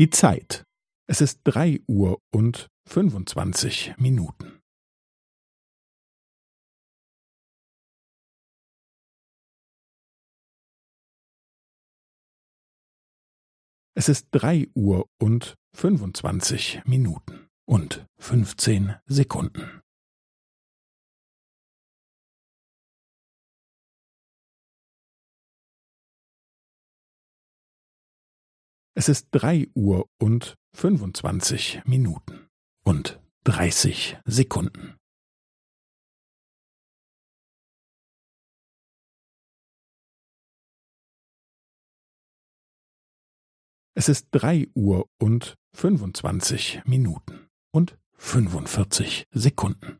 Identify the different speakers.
Speaker 1: Die Zeit. Es ist drei Uhr und fünfundzwanzig Minuten. Es ist drei Uhr und fünfundzwanzig Minuten und fünfzehn Sekunden. Es ist drei Uhr und fünfundzwanzig Minuten und dreißig Sekunden. Es ist drei Uhr und fünfundzwanzig Minuten und fünfundvierzig Sekunden.